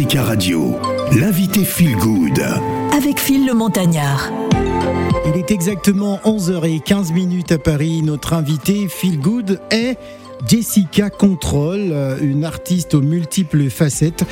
Africa Radio, l'invité Feel Good. Avec Phil le Montagnard. Il est exactement 11h15 minutes à Paris. Notre invité Feel Good est Jessica Control, une artiste aux multiples facettes,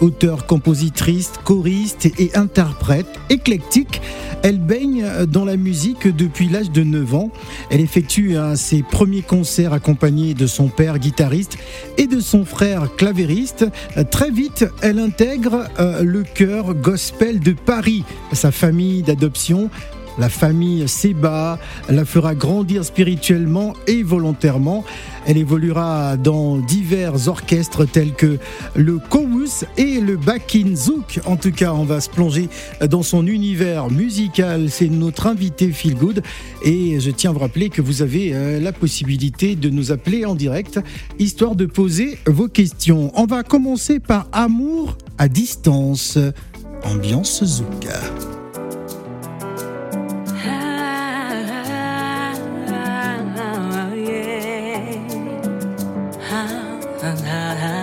auteure, compositrice, choriste et interprète éclectique. Elle baigne dans la musique depuis l'âge de 9 ans. Elle effectue ses premiers concerts accompagnée de son père guitariste et de son frère clavériste. Très vite, elle intègre euh, le chœur gospel de Paris, sa famille d'adoption la famille Seba la fera grandir spirituellement et volontairement. Elle évoluera dans divers orchestres tels que le Kowus et le Bakin Zouk. En tout cas, on va se plonger dans son univers musical. C'est notre invité Feel Good. Et je tiens à vous rappeler que vous avez euh, la possibilité de nous appeler en direct, histoire de poser vos questions. On va commencer par Amour à distance. Ambiance Zouk. Africa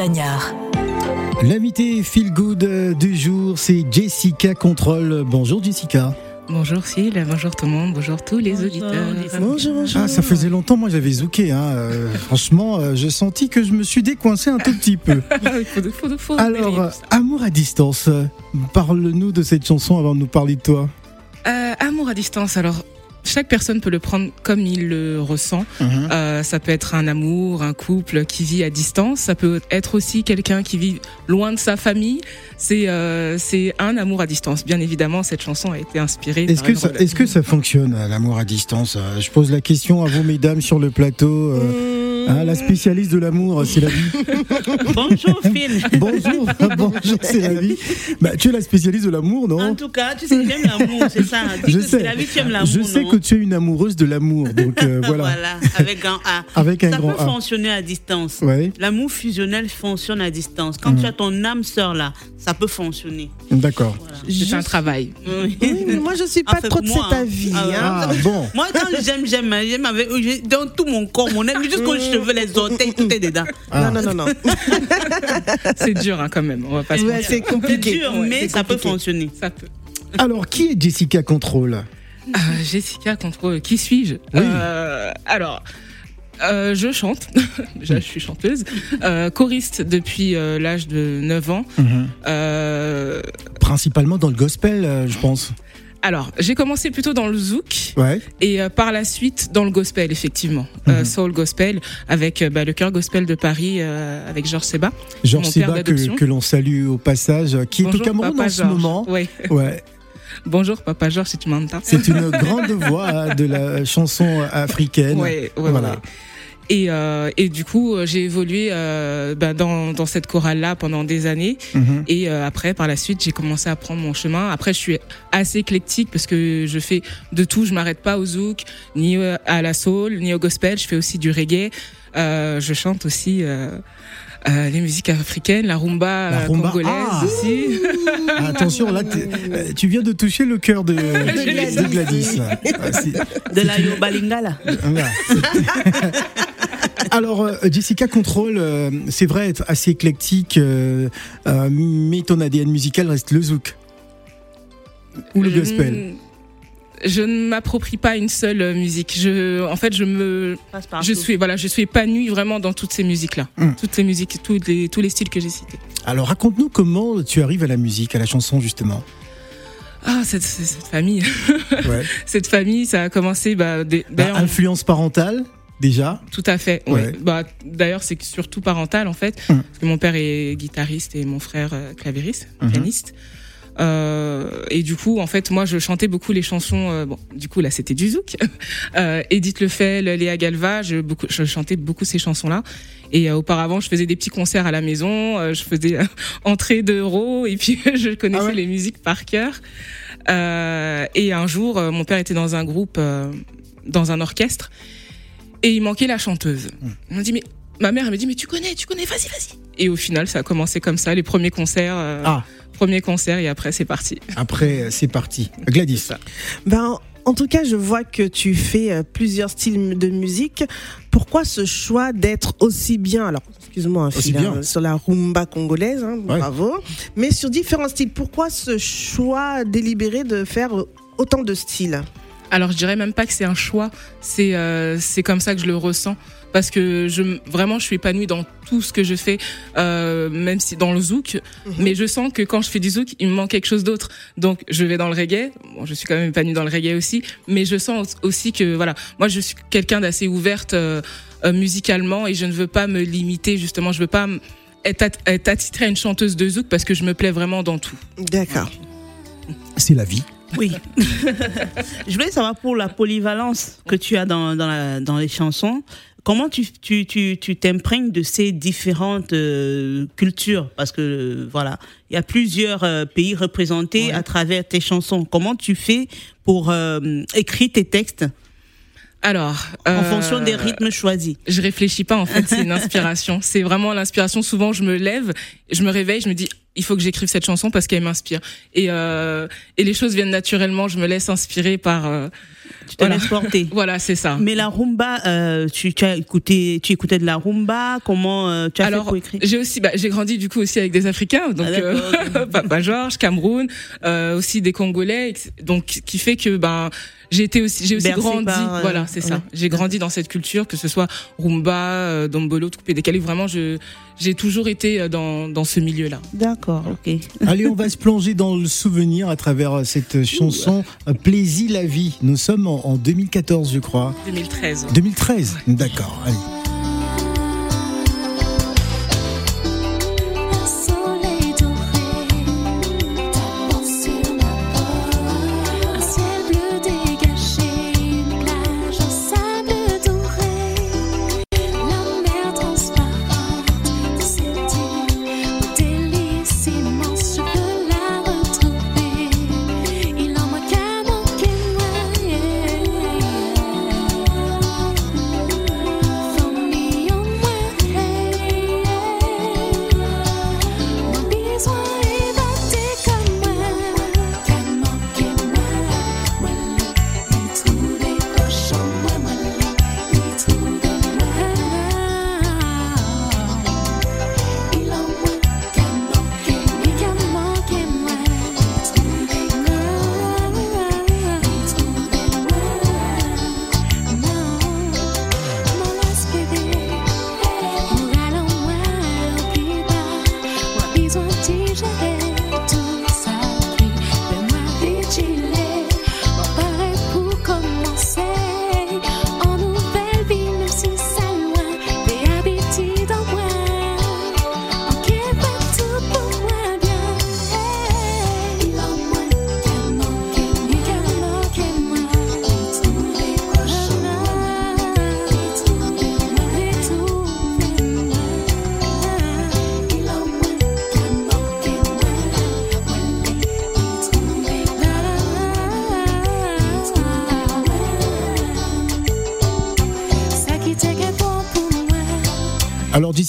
Montagnard. L'invité Feel Good du jour, c'est Jessica Control. Bonjour Jessica. Bonjour Phil, bonjour tout le monde, bonjour tous les auditeurs. Bonjour, bonjour. Ah, ça faisait longtemps, moi j'avais zouké. Hein. Euh, franchement, euh, j'ai senti que je me suis décoincé un tout petit peu. faut de- faut de- faut de Alors, euh. Amour à distance, euh, parle-nous de cette chanson avant de nous parler de toi. Euh, amour à distance, alors chaque personne peut le prendre comme il le ressent. Euh, ça peut être un amour, un couple qui vit à distance. Ça peut être aussi quelqu'un qui vit loin de sa famille. C'est euh, c'est un amour à distance. Bien évidemment, cette chanson a été inspirée. Est-ce par que, ça, est-ce que ça fonctionne, euh, l'amour à distance Je pose la question à vous, mesdames, sur le plateau. euh, hein, la spécialiste de l'amour, c'est la vie. Bonjour Phil. Bonjour, bonjour, c'est la vie. Bah, tu es la spécialiste de l'amour, En non tout cas, tu sais que j'aime l'amour, c'est ça. Dis Je que sais. c'est la vie, tu aimes l'amour. Je sais non? que tu es une amoureuse de l'amour, donc euh, voilà. voilà. avec un A. Avec un ça grand peut A. fonctionner à distance. Ouais, L'amour fusionnel fonctionne à distance. Quand tu as ton âme sœur là, ça peut fonctionner. d'accord. C'est un travail. Oui. Oui, mais moi je suis Ah, pas fait trop de moi, cet hein. avis. Ah hein. Ah bon. Moi, quand j'aime, j'aime. hein. J'aime avec, j'ai- dans tout mon corps, mon âme, jusqu'aux cheveux, les orteils, tout est dedans. Ah. Non, non, non, non. C'est dur hein, quand même. On va pas se Ouais, mentir. c'est C'est compliqué. dur, Ouais, mais ça peut fonctionner. Ça peut. Alors, qui est Jessica Control? Ah, Jessica contre qui suis-je Oui. Euh, Alors. euh, je chante, déjà je suis chanteuse, euh, choriste depuis euh, l'âge de 9 ans. Euh, Principalement dans le gospel, euh, je pense. alors, j'ai commencé plutôt dans le zouk Ouais. et euh, par la suite dans le gospel, effectivement. Euh, soul gospel avec euh, bah, le chœur gospel de Paris euh, avec Georges Seba. Georges Seba, que, que l'on salue au passage, qui est au Cameroun en ce moment. Ouais. Ouais. Bonjour papa Georges si tu m'entends. C'est une grande voix de la chanson africaine. Ouais, ouais, Voilà. ouais. Et, euh, et du coup, euh, j'ai évolué euh, bah, dans, dans cette chorale-là pendant des années. Mhm. Et euh, après, par la suite, j'ai commencé à prendre mon chemin. Après, je suis assez éclectique parce que je fais de tout. Je m'arrête pas au zouk, ni à la soul, ni au gospel. Je fais aussi du reggae. Je chante aussi euh, les musiques africaines, la rumba, La euh, rumba, congolaise ah. aussi. Ah, Attention, là, euh, tu viens de toucher le cœur de, de Gladys. De la Yobalinga là. Voilà. Alors, Jessica Control, c'est vrai être assez éclectique, mais ton ADN musical reste le zouk. Ou le gospel. Je ne m'approprie pas une seule euh, musique. Je, en fait, je me, Passe partout. je suis, voilà, je suis épanouie vraiment dans toutes ces musiques-là, Mm. toutes ces musiques, tous les, tous les styles que j'ai cités. Alors, raconte-nous comment tu arrives à la musique, à la chanson, justement. Ah, cette, famille, Ouais. cette famille, ça a commencé, bah, Bah, d'ailleurs, influence parentale, déjà. tout à fait. Ouais. Ouais. Bah, d'ailleurs, c'est surtout parental en fait, Mm. parce que mon père est guitariste et mon frère euh, clavieriste, Mhm. pianiste. Euh, et du coup, en fait, moi, je chantais beaucoup les chansons. euh, bon, du coup, là, c'était du zouk. Euh, Edith Lefel, Léa Galva, je, beaucoup, je chantais beaucoup ces chansons-là. Et auparavant, je faisais des petits concerts à la maison. je faisais entrée d'euros et puis je connaissais Ah ouais les musiques par cœur. Euh, et un jour, euh, mon père était dans un groupe, euh, dans un orchestre, et il manquait la chanteuse. On m'a dit mais ma mère elle me dit mais tu connais, tu connais, vas-y, vas-y. Et au final, ça a commencé comme ça, les premiers concerts, euh, Ah, premiers concerts et après c'est parti. après, euh, c'est parti. Gladys. Ben, en tout cas, je vois que tu fais euh, plusieurs styles de musique. Pourquoi ce choix d'être aussi bien, alors excuse-moi, bien. hein, sur la rumba congolaise, hein, Ouais. bravo, mais sur différents styles. Pourquoi ce choix délibéré de faire autant de styles? Alors je dirais même pas que c'est un choix, c'est euh, c'est comme ça que je le ressens parce que je vraiment je suis épanouie dans tout ce que je fais, euh, même si dans le zouk, mais je sens que quand je fais du zouk, il me manque quelque chose d'autre. Donc je vais dans le reggae. Bon, je suis quand même épanouie dans le reggae aussi, mais je sens aussi que voilà, moi je suis quelqu'un d'assez ouverte euh, euh, musicalement et je ne veux pas me limiter justement, je veux pas être, at- être attitrée à une chanteuse de zouk parce que je me plais vraiment dans tout. D'accord. C'est la vie. Oui. je voulais savoir pour la polyvalence que tu as dans, dans, la- dans les chansons, comment tu tu tu tu t'imprègnes de ces différentes euh, cultures? Parce que euh, voilà, il y a plusieurs euh, pays représentés à travers tes chansons. Comment tu fais pour euh, écrire tes textes? Alors, en fonction des rythmes choisis Je réfléchis pas en fait, c'est une inspiration. C'est vraiment l'inspiration. Souvent, je me lève, je me réveille, je me dis il faut que j'écrive cette chanson parce qu'elle m'inspire. Et, euh, et les choses viennent naturellement. Je me laisse inspirer par. Euh, tu te laisses porter. Voilà, c'est ça. Mais la rumba, euh, tu, tu, as écouté, tu écoutais de la rumba. Comment euh, tu as Alors, fait pour écrire? J'ai aussi, bah, j'ai grandi du coup aussi avec des Africains, donc Ah, euh, Papa Georges, Cameroun, euh, aussi des Congolais, donc qui fait que ben j'ai été aussi, j'ai aussi Bercé grandi. par, euh, voilà, c'est ça. J'ai grandi dans cette culture, que ce soit rumba, euh, dombolo, coupé décalé. Vraiment, je j'ai toujours été euh, dans dans ce milieu-là. D'accord, ok. Allez, on va se plonger dans le souvenir à travers cette chanson Plaisir la vie. Nous sommes en, en 2014, je crois. 2013. 2013, d'accord. allez.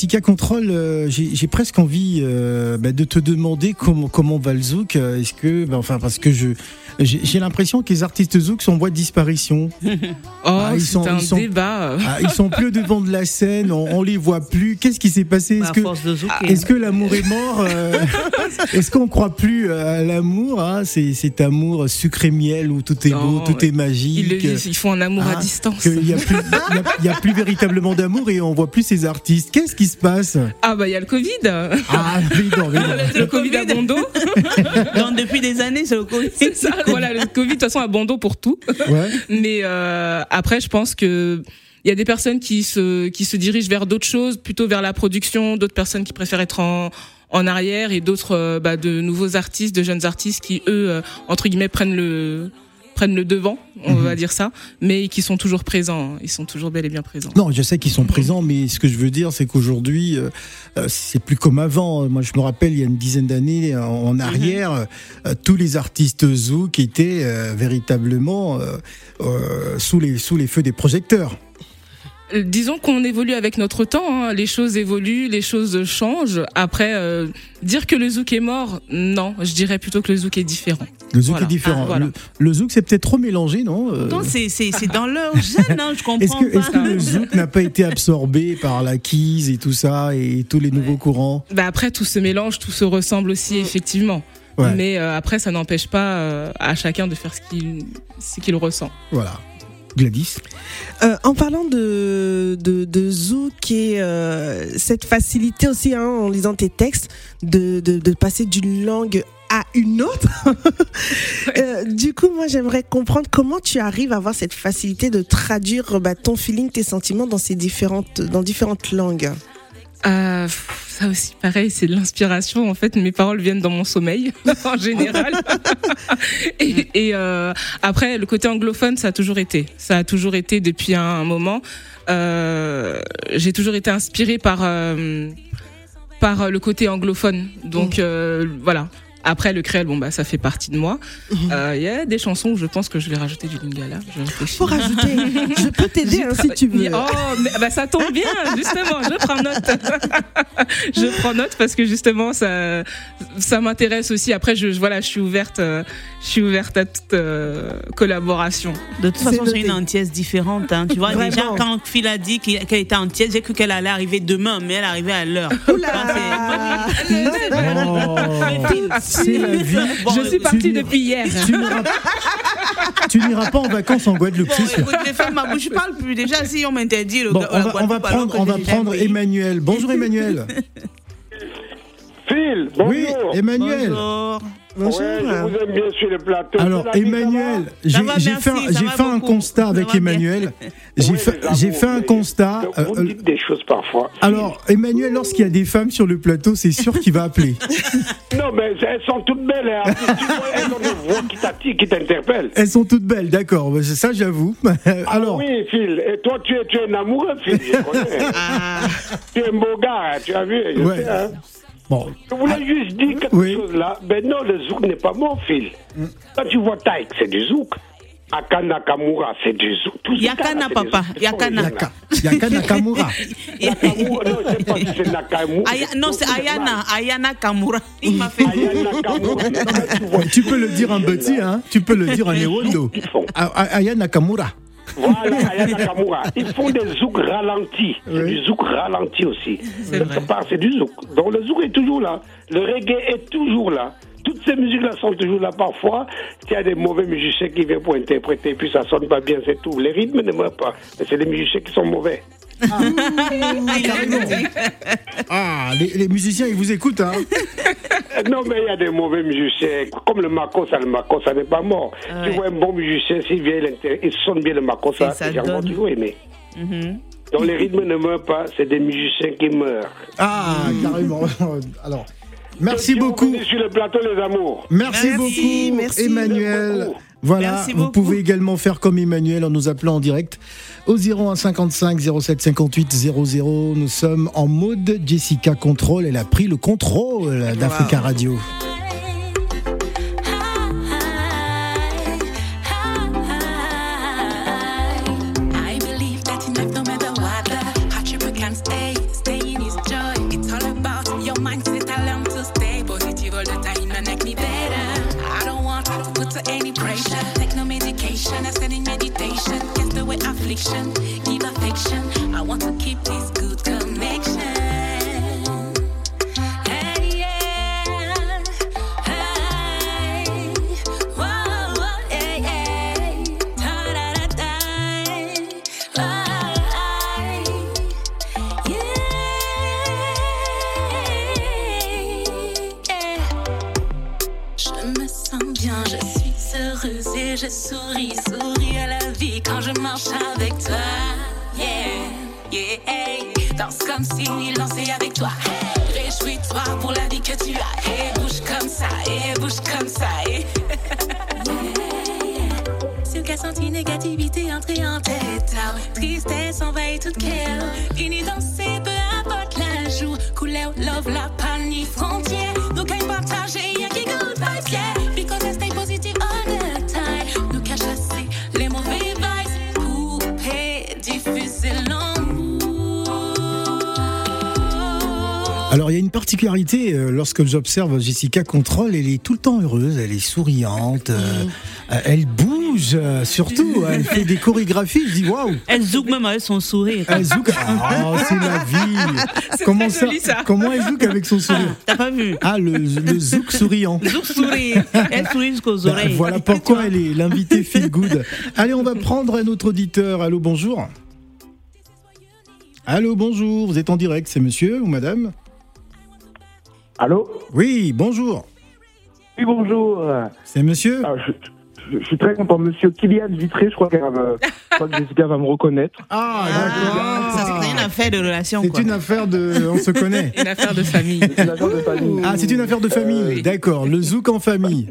Jessica Control, euh, j'ai presque envie euh, bah, de te demander comment comment va le zouk. euh, Est-ce que, bah, enfin parce que je j'ai l'impression que les artistes zouk sont en voie de disparition. Oh, Ah, ils sont- un ils sont- débat. Ah, ils sont plus devant de la scène, on, on les voit plus. Qu'est-ce qui s'est passé? Est-ce que zouker. est-ce que l'amour est mort euh, Est-ce qu'on croit plus à l'amour hein? C'est cet amour sucré miel où tout est beau, tout ouais. est magique. Ils, font un amour Ah, à distance. qu'il y a plus, il y a- plus véritablement d'amour et on voit plus ces artistes. Qu'est-ce qui se passe? Ah bah il y a le Covid. Ah, oui, non, oui, non. le Covid à Bondo. Donc, depuis des années, c'est le Covid. C'est ça. Voilà, le Covid de toute façon à Bondo pour tout. Ouais. Mais euh, après, je pense que il y a des personnes qui se qui se dirigent vers d'autres choses, plutôt vers la production, d'autres personnes qui préfèrent être en en arrière et d'autres euh, bah, de nouveaux artistes, de jeunes artistes qui eux euh, entre guillemets prennent le prennent le devant, on va dire ça, mais qui sont toujours présents. Ils sont toujours bel et bien présents. Non, je sais qu'ils sont présents, mais ce que je veux dire, c'est qu'aujourd'hui, euh, euh, c'est plus comme avant. Moi, je me rappelle, il y a une dizaine d'années en, en arrière, euh, tous les artistes zouk étaient euh, véritablement euh, euh, sous les sous les feux des projecteurs. Euh, Disons qu'on évolue avec notre temps, hein. les choses évoluent, les choses changent. Après, euh, dire que le zouk est mort, non, je dirais plutôt que le zouk est différent. Le zouk Voilà. est différent. Ah, voilà. le, le zouk, c'est peut-être trop mélangé, non Euh, Non, c'est c'est c'est dans leur gène, hein, je comprends Est-ce que, pas. est-ce que le zouk n'a pas été absorbé par la keys et tout ça et tous les nouveaux courants? Bah après, tout se mélange, tout se ressemble aussi, effectivement. Ouais. Mais euh, après, ça n'empêche pas euh, à chacun de faire ce qu'il ce qu'il ressent. Voilà. Gladys Euh, en parlant de, de, de zouk et euh, cette facilité aussi, hein, en lisant tes textes, de, de, de passer d'une langue à une autre. Euh, du coup, moi, j'aimerais comprendre comment tu arrives à avoir cette facilité de traduire bah, ton feeling, tes sentiments dans ces différentes, dans différentes langues. Euh, ça aussi, pareil, c'est de l'inspiration. En fait, mes paroles viennent dans mon sommeil, en général. et et, euh, après, le côté anglophone, ça a toujours été. Ça a toujours été depuis un moment. Euh, J'ai toujours été inspirée par, euh, par le côté anglophone. Donc, euh, voilà. Après, le créole, bon, bah, ça fait partie de moi. Euh, Il y a des chansons où je pense que je vais rajouter du lingala. Je. Faut rajouter. Je peux t'aider J'ai hein, si tu veux. Oh, mais, bah, ça tombe bien, justement. Je prends note. je prends note parce que justement, ça, ça m'intéresse aussi. Après, je, je- voilà, je suis ouverte, euh, je suis ouverte à toute euh, collaboration. De toute façon, c'est une antillaise différente. Hein. Tu vois, Vraiment. déjà, quand Phil a dit qu'elle était antillaise, j'ai cru qu'elle allait arriver demain, mais elle arrivait à l'heure. Oula c'est la vie. Bon, je suis partie depuis hier. Tu n'iras tu n'iras pas en vacances en Guadeloupe, Bon, écoute, ma bouche, je parle plus. Déjà, si on m'interdit le Bon, on va, on va prendre, on va prendre. Emmanuel. Bonjour Emmanuel. Phil, bonjour. Oui, Emmanuel. Bonjour. Bonjour. Ouais, je vous aime bien sur le plateau. Alors Emmanuel, j'ai fait, un- fait constat avec. Emmanuel. J'ai fait, un constat. Euh, vous euh, dites des choses parfois. alors Emmanuel, lorsqu'il y a des femmes sur le plateau, c'est sûr qu'il va appeler. Non, mais elles sont toutes belles. Hein. Elles ont des voix qui t'attirent, qui t'interpellent. Elles sont toutes belles, d'accord. C'est Ça, j'avoue. Alors, Ah oui, Phil. Et toi, tu es, tu es un amoureux, Phil. Je connais. Ah, tu es un beau gars, hein, tu as vu. Je, Ouais. sais, hein. Bon, je voulais juste dire quelque Oui. chose là. Ben non, le zouk n'est pas mon, Phil. Quand tu vois Taïk, c'est du zouk. Akana Kamura, c'est du zouk. Yakana, papa. Yakana. Yaka, Yaka Nakamura. Non, je sais pas si c'est Nakamura. Aya- non, c'est Ayana, Ayana Kamura. Il m'a fait. Ayana mais tu peux le dire en petit, hein. Tu peux le dire en Ewondo. Ils font. Voilà, Aya Nakamura. Ils font des zouks ralentis. C'est du zouk ralenti aussi. C'est Quelque part, c'est du zouk. Donc le zouk est toujours là. Le reggae est toujours là. Toutes ces musiques-là sont toujours là. Parfois, il y a des mauvais musiciens qui viennent pour interpréter, puis ça sonne pas bien, c'est tout. Les rythmes ne meurent pas. Mais c'est les musiciens qui sont mauvais. Ah, les, les musiciens, ils vous écoutent, hein. Euh, Non, mais il y a des mauvais musiciens. Comme le makossa, le makossa n'est pas mort. Ouais. Tu vois un bon musicien, s'il vient, il, sonne bien le makossa, donne. toujours aimer. Mhm. Donc les rythmes ne meurent pas, c'est des musiciens qui meurent. Ah, carrément. Alors, merci beaucoup. sur le plateau, les amours. Merci, Merci, beaucoup, merci. Emmanuel. Merci beaucoup. Voilà, Merci vous beaucoup. pouvez également faire comme Emmanuel en nous appelant en direct au 01 55 07 58 00. Nous sommes en mode Jessica Control. Elle a pris le contrôle d'Africa Radio. Alors, il y a une particularité euh, lorsque j'observe Jessica Control. Elle est tout le temps heureuse, elle est souriante, euh, euh, elle bouge euh, surtout. Elle fait des chorégraphies. Je dis waouh! Elle zouk même avec son sourire. Elle zouk. Ah, c'est la vie! Comment joli, ça. Comment elle zouk avec son sourire? T'as pas vu Ah, le, le zouk souriant. Zouk sourire. Elle sourit jusqu'aux Ben, oreilles. voilà pourquoi elle est l'invitée Feel Good. Allez, on va prendre un autre auditeur. Allô, bonjour. Allô, bonjour. Vous êtes en direct, c'est monsieur ou madame Allô? Oui, bonjour. Oui, bonjour. C'est monsieur? Ah, je, je- je suis très content. Monsieur Kylian Vitré, je crois, je crois que Jessica va me reconnaître. Ah, Ah, ça d'accord. c'est une affaire de relation. C'est une affaire de. On se connaît. Une affaire de famille. C'est une affaire de famille. Ah, c'est une affaire de famille. Oui. D'accord. Le zouk en famille.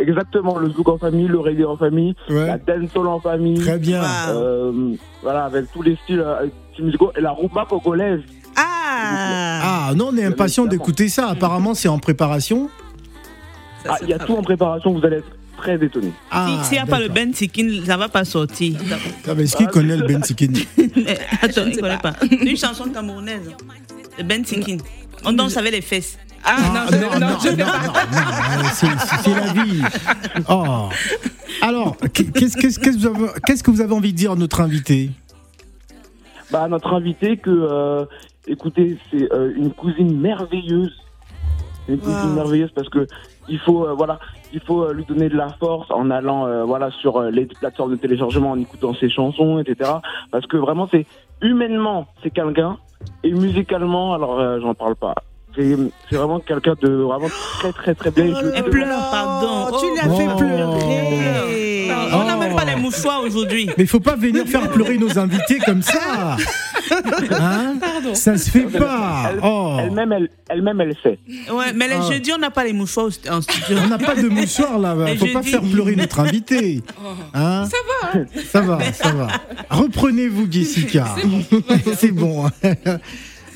Exactement, le zouk en famille, le reggae en famille, Ouais. la dancehall en famille. Très bien. Euh, voilà, avec tous les styles, euh, styles musicaux. Et la rumba congolaise. Ah, Ah, non, on est impatient d'écouter ça. Apparemment, c'est en préparation. Ah, il y a tout en préparation, vous allez être très étonnés. Ah, S'il n'y a pas le. Ben ça va pas sortir. Ah, mais Est-ce qu'il connaît le Ben Sikin? Attends, il connaît pas. C'est une chanson camerounaise. Le Ben Sikin. On danse avec les fesses. Ah, non, je, non, pas. non, non, c'est- la vie. Oh. Alors, qu'est-ce qu'est-ce- qu'est-ce que vous avez- qu'est-ce que vous avez envie de dire à notre invité? Bah, à notre invité que, euh, écoutez, c'est euh, une cousine merveilleuse. Une cousine Wow. merveilleuse parce que il faut, euh, voilà, il faut euh, lui donner de la force en allant, euh, voilà, sur euh, les plateformes de téléchargement, en écoutant ses chansons, etc. Parce que vraiment, c'est humainement, c'est quelqu'un, et musicalement, alors, euh, j'en parle pas. C'est c'est vraiment quelqu'un de vraiment très, très, très bien. Oh Elle là, pleure, pardon. Tu Oh. l'as fait Oh. pleurer. On n'a même mouchoirs aujourd'hui. Mais il faut pas venir faire pleurer nos invités comme ça. Hein Ça se fait pas. Elle- Oh. Elle-même, elle, elle-même, elle sait. Ouais, mais Ah. jeudis, on n'a pas les mouchoirs au- en studio. On n'a pas de mouchoir là. Et Faut pas dis- faire pleurer notre invité. Hein Ça va. Ça va, ça va. Reprenez-vous, Jessica. C'est bon.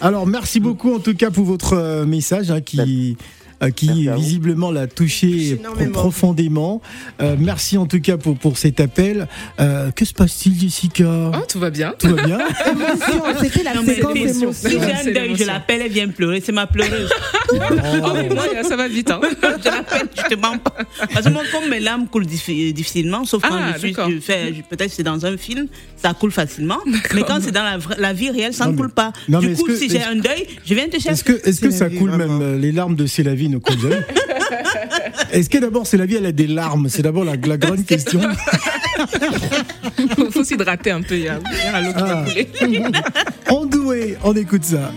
Alors, merci beaucoup en tout cas pour votre euh, message hein, qui. Euh, qui visiblement l'a touché profondément. Euh, merci en tout cas pour, pour cet appel. Euh, que se passe-t-il, Jessica? Oh, tout va bien. Tout va bien Émotion, C'était la Non, séquence émotion. Si j'ai un deuil, je l'appelle, elle vient pleurer. C'est ma pleureuse. Oh, mais moi, ça va vite. Hein. je l'appelle, je te mens pas. Parce que moi, comme mes larmes coulent diffi- difficilement, sauf quand Ah, je suis, je fais, je- peut-être c'est dans un film, ça coule facilement. Mais quand c'est dans la, la vie réelle, ça Non, ne coule pas. non, du est-ce coup, que- si j'ai un deuil, je viens te Est-ce chercher. que, est-ce que C'est ça la vie, coule vraiment. même euh, Les larmes de C'est la vie ne coulent jamais Est-ce que d'abord c'est la vie, elle a des larmes? C'est d'abord la, la grande question. Faut, faut s'hydrater un peu. Il y a, il y a l'eau qui va Ah. couler. En doué, on écoute ça.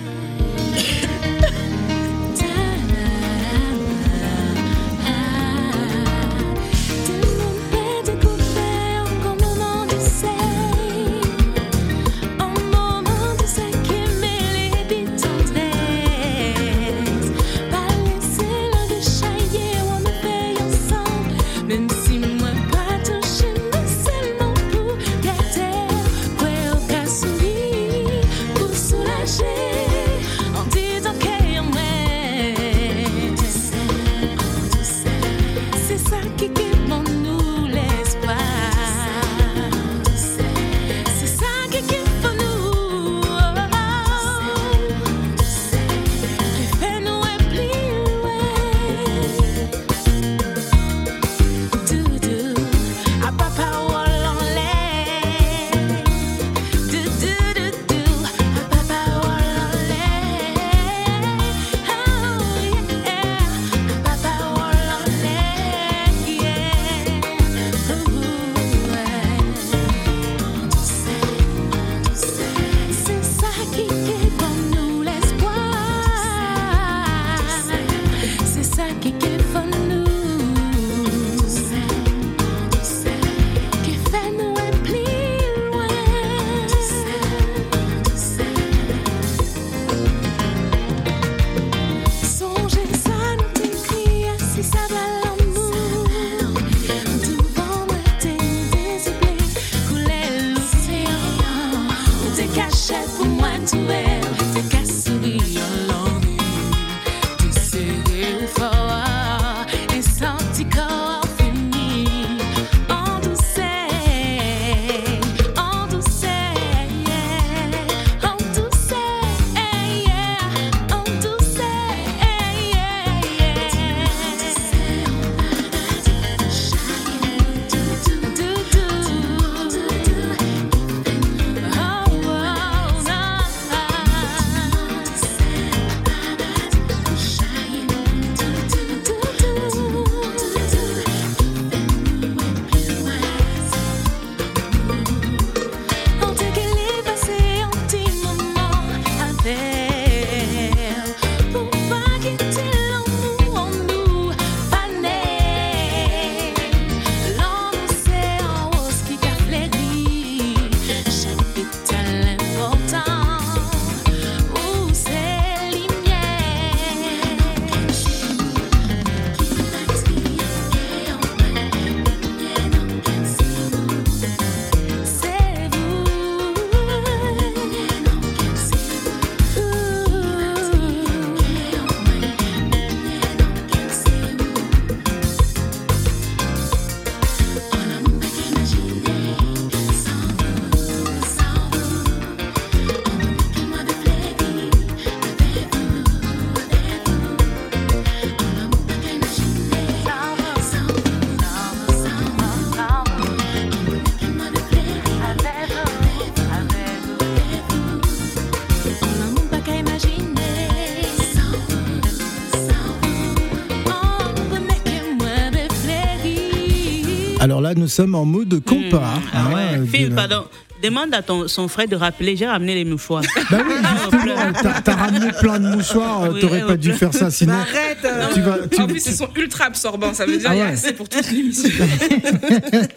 Nous sommes en mode compas. Hmm, hein, ah ouais. Phil, de- pardon. Demande à ton, son frère de rappeler, j'ai ramené les mouchoirs. Bah oui, justement, t'as- t'as ramené plein de mouchoirs, euh, Oui, t'aurais oui, pas dû faire ça, sinon Arrête euh, tu vas. tu- En plus, ils sont ultra absorbants. Ça veut dire Ah ouais. assez pour toute l'émission.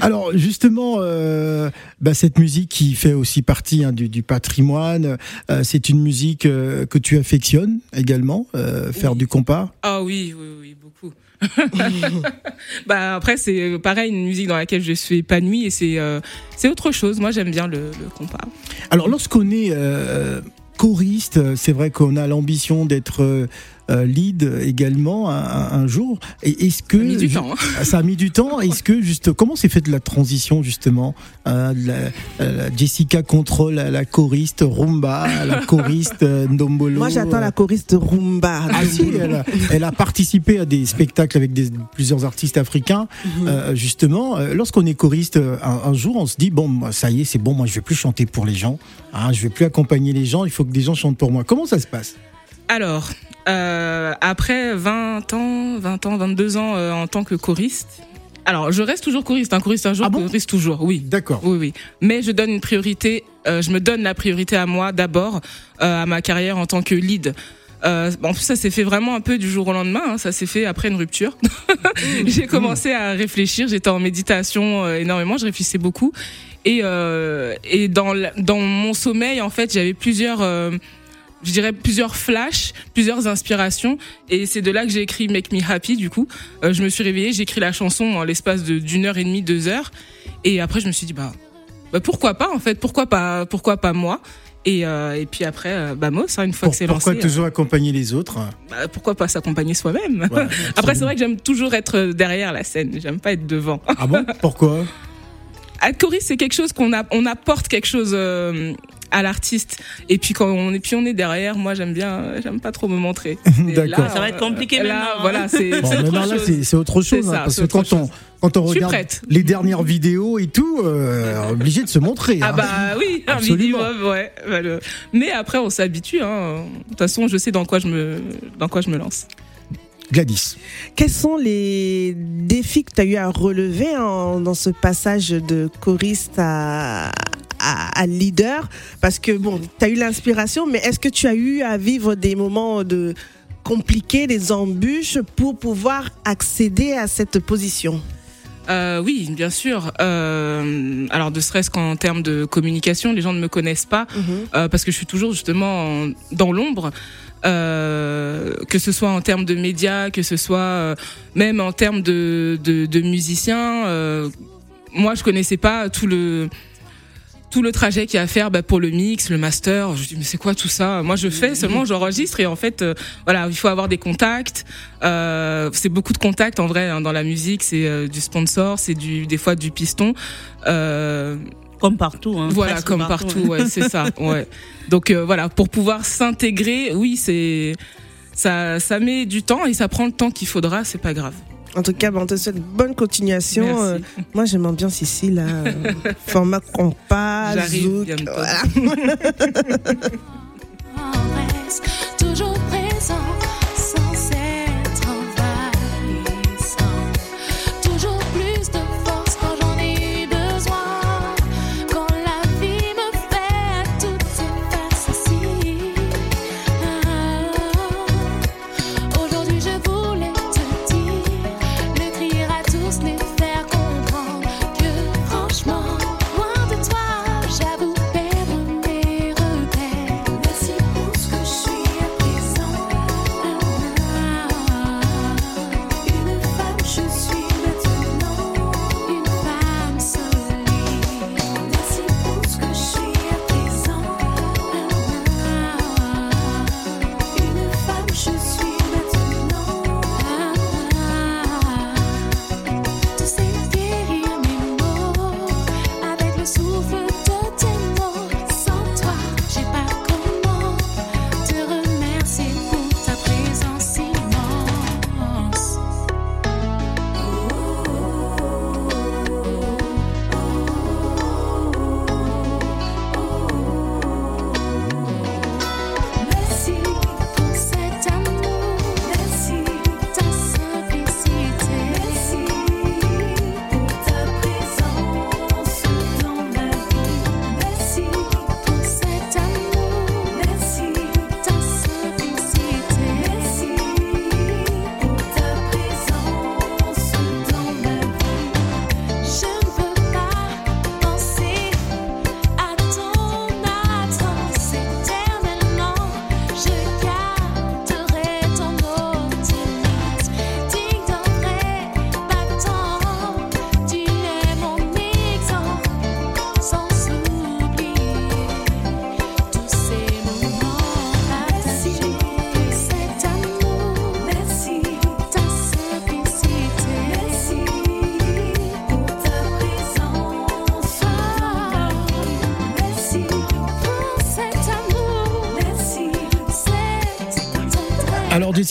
Alors justement, euh, bah, cette musique qui fait aussi partie hein, du, du patrimoine, euh, c'est une musique euh, que tu affectionnes également, euh, faire du compas? Ah oui, oui, oui. bah après c'est pareil une musique dans laquelle je suis épanouie et c'est euh, c'est autre chose. Moi j'aime bien le, le compas. Alors lorsqu'on est euh, choriste, c'est vrai qu'on a l'ambition d'être euh, euh, lead également un, jour. Et est-ce que Ça a mis du temps, hein. Ça a mis du temps. Est-ce que juste comment s'est fait de la transition justement euh, la, euh, la Jessica contrôle la, choriste rumba, la choriste euh, ndombolo. Moi, j'attends la choriste rumba. Ah si, elle a, elle a participé à des spectacles avec des, plusieurs artistes africains. Mhm. Euh, justement, euh, lorsqu'on est choriste, euh, un, un jour, on se dit bon, ça y est, c'est bon, moi, je vais plus chanter pour les gens. Hein, je vais plus accompagner les gens. Il faut que des gens chantent pour moi. Comment ça se passe? Alors euh, après 20 ans, 20 ans, 22 ans euh, en tant que choriste. Alors je reste toujours choriste, un choriste un jour, Ah bon choriste toujours. Oui. D'accord. Oui, oui. Mais je donne une priorité, euh, je me donne la priorité à moi d'abord, euh, à ma carrière en tant que lead. Euh, en plus, ça s'est fait vraiment un peu du jour au lendemain. hein. Ça s'est fait après une rupture. j'ai commencé à réfléchir. J'étais en méditation euh, énormément. Je réfléchissais beaucoup. Et, euh, et dans, dans mon sommeil, en fait, j'avais plusieurs, euh, je dirais plusieurs flashs, plusieurs inspirations. Et c'est de là que j'ai écrit Make Me Happy. Du coup, Euh, je me suis réveillée, j'ai écrit la chanson en l'espace d'une heure et demie, deux heures. Et après, je me suis dit, bah, bah pourquoi pas en fait? Pourquoi pas Pourquoi pas moi? Et, euh, et puis après, euh, bah Mos, hein, une fois Pour- que c'est pourquoi lancé, toujours accompagner les autres? euh, bah, pourquoi pas s'accompagner soi-même? Ouais, Après, c'est vrai que j'aime toujours être derrière la scène. J'aime pas être devant. Ah bon? Pourquoi? Être choriste, c'est quelque chose qu'on a, on apporte quelque chose euh, à l'artiste. Et puis quand on est, puis on est derrière, moi j'aime bien, j'aime pas trop me montrer. D'accord. là, Ça va être compliqué là, maintenant, hein. Voilà, c'est Bon, c'est autre là, chose. c'est c'est autre chose. C'est hein, ça, parce que quand on, quand on regarde les dernières vidéos et tout, euh, obligé de se montrer. Ah hein. bah oui, un Absolument. minimum, ouais. Bah, le- Mais après, on s'habitue. Hein. De toute façon, je sais dans quoi je me, dans quoi je me lance. Gladys. Quels sont les défis que tu as eu à relever en- dans ce passage de choriste à, à, à leader Parce que bon, tu as eu l'inspiration, mais est-ce que tu as eu à vivre des moments de compliqués, des embûches pour pouvoir accéder à cette position? Euh, oui, bien sûr. Euh, alors, de serait-ce qu'en termes de communication, les gens ne me connaissent pas euh, parce que je suis toujours justement en- dans l'ombre. Euh, que ce soit en termes de médias, que ce soit même en termes de, de, de musiciens. moi, je connaissais pas tout le tout le trajet qu'il y a à faire bah, pour le mix, le master. Je dis mais c'est quoi tout ça? Moi, je fais seulement, j'enregistre et en fait, euh, voilà, il faut avoir des contacts. Euh, c'est beaucoup de contacts en vrai hein, dans la musique. C'est euh, du sponsor, c'est du des fois du piston. Euh, Comme partout. Hein, voilà, comme partout, ouais, c'est ça. Ouais. Donc euh, voilà, pour pouvoir s'intégrer, oui, c'est ça, ça met du temps et ça prend le temps qu'il faudra. C'est pas grave. En tout cas, on te souhaite bonne continuation. Merci. Euh, moi, je m'ambiance ici, là. format compas, zouk. voilà.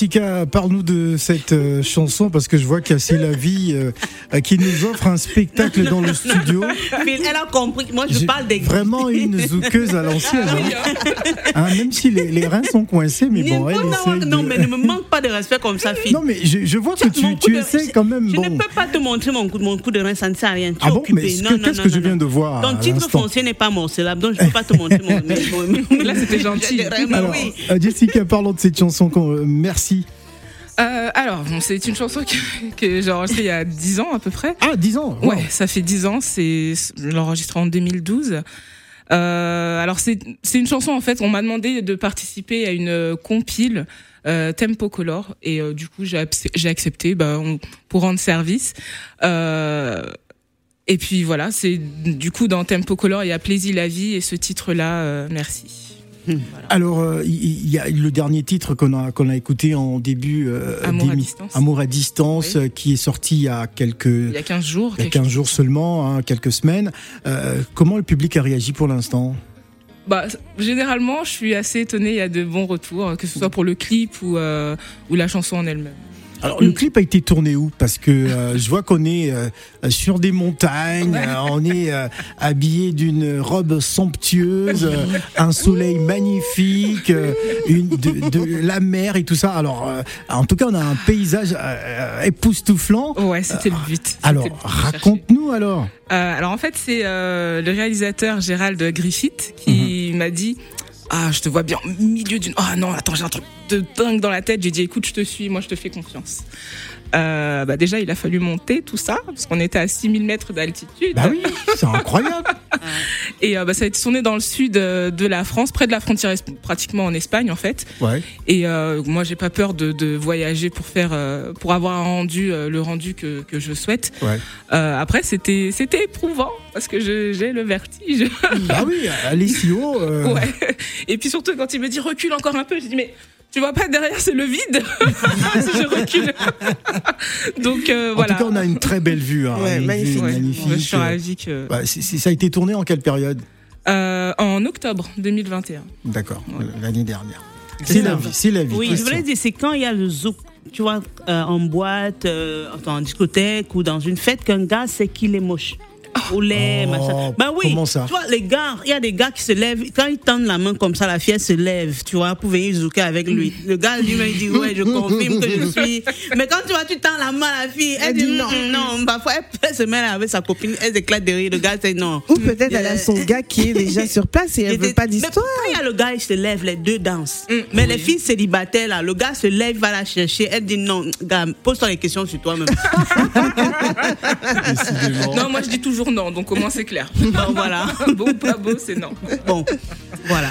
Jessica, parle-nous de cette euh, chanson parce que je vois qu'il y a C'est la vie euh, euh, qui nous offre un spectacle dans le studio. Elle a compris. Moi, je parle des Vraiment une zoukeuse à l'ancienne. hein. Hein, même si les, les reins sont coincés, mais bon, elle non, essaye de- non, mais ne me manque pas de respect comme ça, Phil. Non, mais je, je vois que tu, tu de- essaies quand même. Je Bon. ne peux pas te montrer mon coup, mon coup de rein, ça ne sert à rien. Tu Ah bon, occupé. mais ce non, que- non, qu'est-ce non, que je non, viens non. de voir Ton titre foncier n'est pas morcelable, donc je ne peux pas te montrer mon. mais- Là, c'était gentil. Alors, oui. euh, Jessica, parlons de cette chanson. euh, merci. Euh, alors, bon, c'est une chanson que, que j'ai enregistrée il y a 10 ans à peu près. Ah, 10 ans wow. Ouais, ça fait 10 ans. C'est enregistrée en 2012. Euh, alors c'est une chanson en fait. On m'a demandé de participer à une euh, compile euh, Tempo Color et euh, du coup j'ai accepté bah, on- pour rendre service. Euh, et puis voilà, c'est du coup dans Tempo Color il y a Plaisir la vie et ce titre là, Alors, euh, il y, a le dernier titre qu'on a, qu'on a écouté en début euh, Amour à distance. Amour à distance, Oui. qui est sorti il y a quelques, Il y a 15 jours. il y a quelque 15 jours seulement, hein, quelques semaines. Euh, comment le public a réagi pour l'instant? Bah, généralement, je suis assez étonnée. Il y a de bons retours, que ce soit pour le clip ou, euh, ou la chanson en elle-même. Alors, le clip a été tourné où? Parce que euh, je vois qu'on est euh, sur des montagnes, euh, on est euh, habillé d'une robe somptueuse, un soleil magnifique, euh, une, de, de la mer et tout ça. Alors, euh, en tout cas, on a un paysage euh, époustouflant. Ouais, c'était le but. Alors, raconte-nous alors. Euh, alors en fait, c'est euh, le réalisateur Gérald Griffith qui Mhm. m'a dit Ah, je te vois bien au milieu d'une. Ah non, attends, j'ai un truc de dingue dans la tête. J'ai dit Écoute, je te suis, moi je te fais confiance. Euh, bah déjà, il a fallu monter tout ça, parce qu'on était à 6000 mètres d'altitude. Bah oui, c'est incroyable. Et euh, bah, ça a été tourné dans le sud euh, de la France, près de la frontière, pratiquement en Espagne en fait. Ouais. Et euh, moi, j'ai pas peur de, de voyager pour faire, pour avoir un rendu, le rendu que, que je souhaite. Ouais. Euh, après, c'était, c'était éprouvant parce que je- j'ai le vertige. Bah oui, aller si haut. euh, Ouais. Et puis surtout quand il me dit recule encore un peu, j'ai dit mais tu vois pas derrière c'est le vide. si je recule. Donc euh, En voilà. tout cas, on a une très belle vue. hein, Ouais, magnifique. Ouais, magnifique. je suis ravie que. Bah, ça a été tourné en quelle période? Euh, en octobre 2021. D'accord, Ouais. l'année dernière. C'est la vie, c'est la vie. Oui, je voulais dire, c'est quand il y a le zouk, tu vois, euh, en boîte, euh, en discothèque ou dans une fête, qu'un gars sait qu'il est moche. Au lait, Oh, machin. Ben oui, comment ça? tu vois, les gars, il y a des gars qui se lèvent, quand ils tendent la main comme ça, la fille elle se lève, tu vois, pour venir zouker avec lui. Le gars lui-même il dit, ouais, je confirme que je suis. Mais quand tu vois, tu tends la main à la fille, elle, Elle dit, non, non, parfois elle, se met là avec sa copine, elle éclate de rire, le gars c'est non. Ou peut-être elle a son gars qui est déjà sur place et elle veut pas Mais d'histoire. Quand il y a le gars, il se lève, les deux dansent. Mm, Mais les filles célibataires, là, le gars se lève, va la chercher. Elle dit non, gars, pose-toi les questions sur toi-même. Non, moi je dis toujours non, donc au moins c'est clair. bon, voilà. Beau ou pas beau, c'est non. Bon, voilà.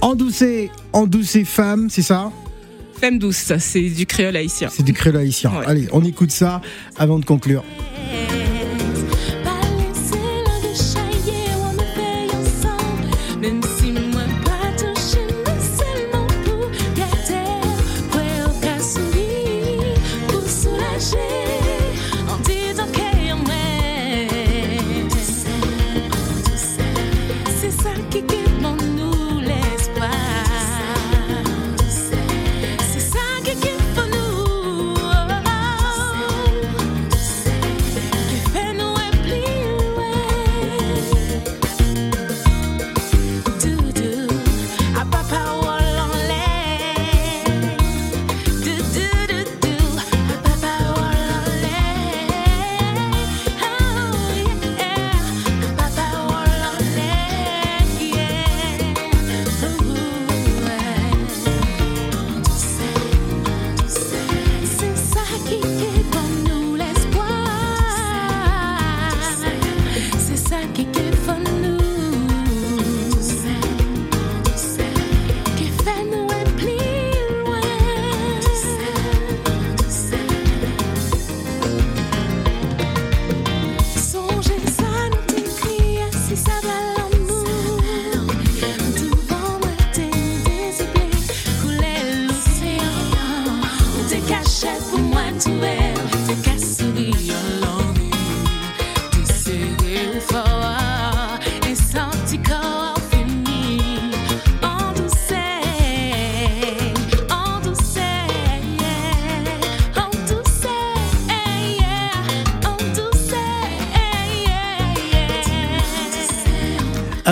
Endoucé, endoucé femme, c'est ça? Femme douce, ça, c'est du créole haïtien. C'est du créole haïtien. Ouais. Allez, on écoute ça avant de conclure.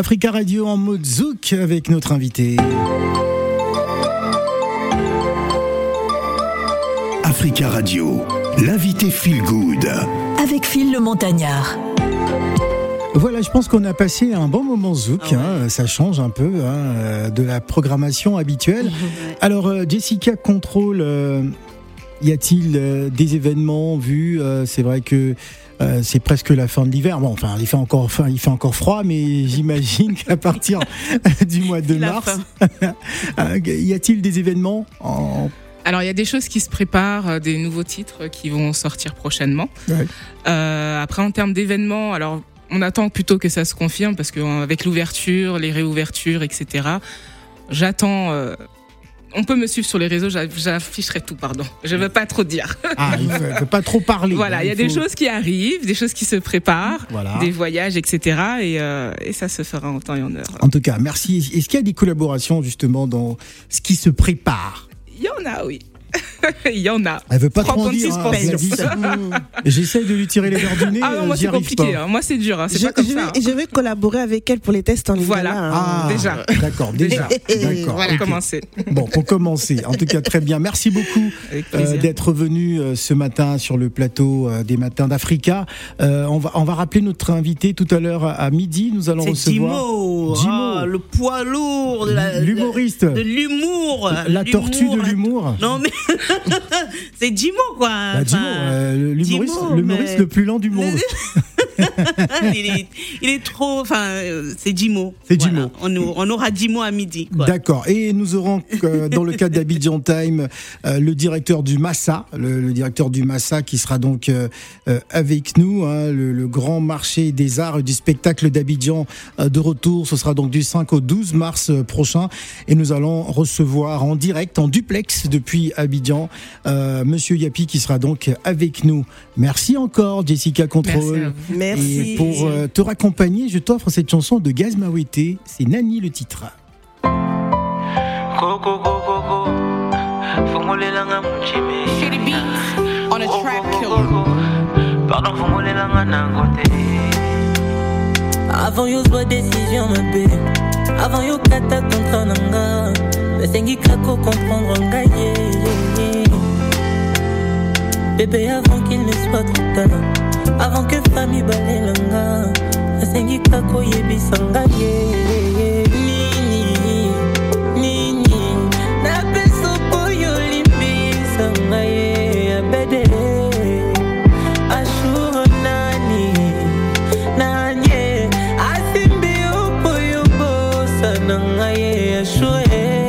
Africa Radio en mode zouk avec notre invité. Africa Radio, l'invité Feel Good. Avec Phil le Montagnard. Voilà, je pense qu'on a passé un bon moment zouk. hein, ça change un peu hein, euh, de la programmation habituelle. Alors, euh, Jessica Control, euh, y a-t-il euh, des événements vus Euh, C'est vrai que euh, c'est presque la fin de l'hiver. Bon, enfin, il fait encore, enfin, il fait encore froid, mais j'imagine qu'à partir du mois de mars, euh, y a-t-il des événements en... Alors, il y a des choses qui se préparent, euh, des nouveaux titres qui vont sortir prochainement. Ouais. Euh, après, en termes d'événements, alors, on attend plutôt que ça se confirme parce qu'avec l'ouverture, les réouvertures, etc., j'attends. euh, on peut me suivre sur les réseaux, j'a- j'afficherai tout, pardon. Je veux pas trop dire. Ah, il faut, faut pas trop parler. Voilà, il y a des choses qui arrivent, des choses qui se préparent, Voilà. des voyages, etc. Et, euh, et ça se fera en temps et en heure. En tout cas, merci. Est-ce qu'il y a des collaborations justement dans ce qui se prépare? Il y en a, oui. Il y en a. Elle veut pas trop de hein. J'essaie de lui tirer les verres du nez. Ah non, moi j'y c'est compliqué. hein. Moi c'est dur. hein. C'est Je, pas comme je ça. vais, hein. je vais collaborer avec elle pour les tests en Voilà. lingala, hein. Ah, Déjà. D'accord, déjà. D'accord. Voilà, ok. commencer. Bon, pour commencer. En tout cas, très bien. Merci beaucoup euh, d'être venu euh, ce matin sur le plateau euh, des matins d'Africa. Euh, on va on va rappeler notre invité tout à l'heure à, midi. Nous allons recevoir Dimo. Ah, le poids lourd de l'humoriste, de l'humour, la tortue de l'humour. Non mais c'est Dimo quoi. Bah, euh, l'humoriste, le plus lent du monde. il, est, il est trop. Enfin, euh, c'est Dimo. C'est Voilà. Dimo. On, on aura Dimo à midi. D'accord. Et nous aurons, euh, dans le cadre d'Abidjan Time, euh, le directeur du Massa, le, le directeur du Massa qui sera donc euh, avec nous, hein, le, le grand marché des arts et du spectacle d'Abidjan euh, de retour. Ce sera donc du 5 au 12 mars prochain. Et nous allons recevoir en direct, en duplex depuis Abidjan, euh, Monsieur Yapi qui sera donc avec nous. Merci encore, Jessica Merci Control. à vous. Merci. Et pour euh, te raccompagner, je t'offre cette chanson de Gaz Mawete. C'est Nani le titre. On a track. Avant yo zwa décision mabe Avant yo kata kontra na nga nasengi kako comprendre ngai. Bébé avant qu'il ne soit trop tard avant ke fami balelanga asengi kaka oyebisa nga ye nini nini. Napesa okoyo olimbisa nga ye abede. Ashur nani nanie asimbi opoyo bosa na nga ye ashue eh.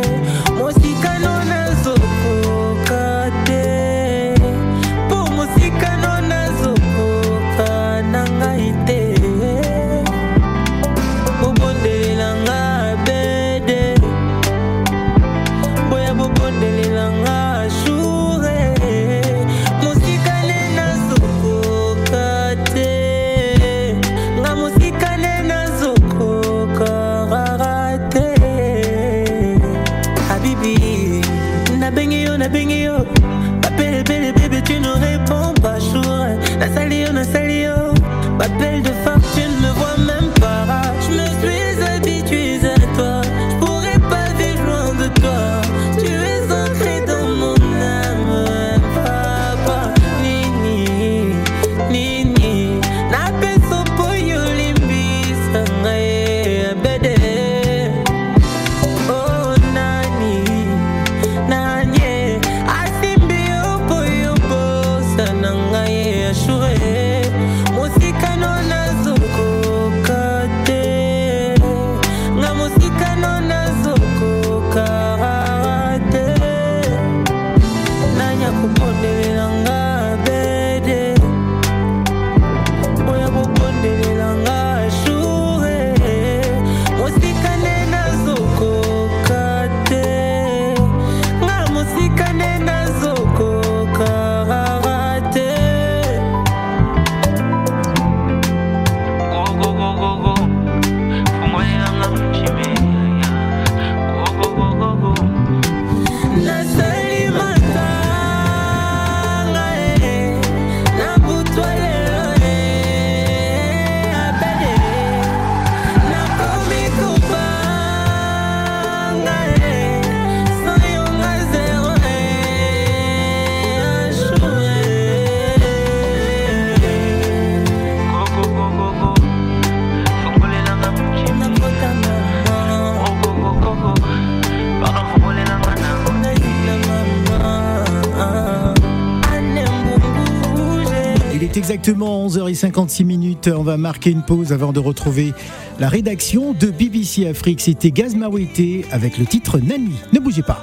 14h56, on va marquer une pause avant de retrouver la rédaction de BBC Afrique. C'était Gazmawete avec le titre Nani. Ne bougez pas.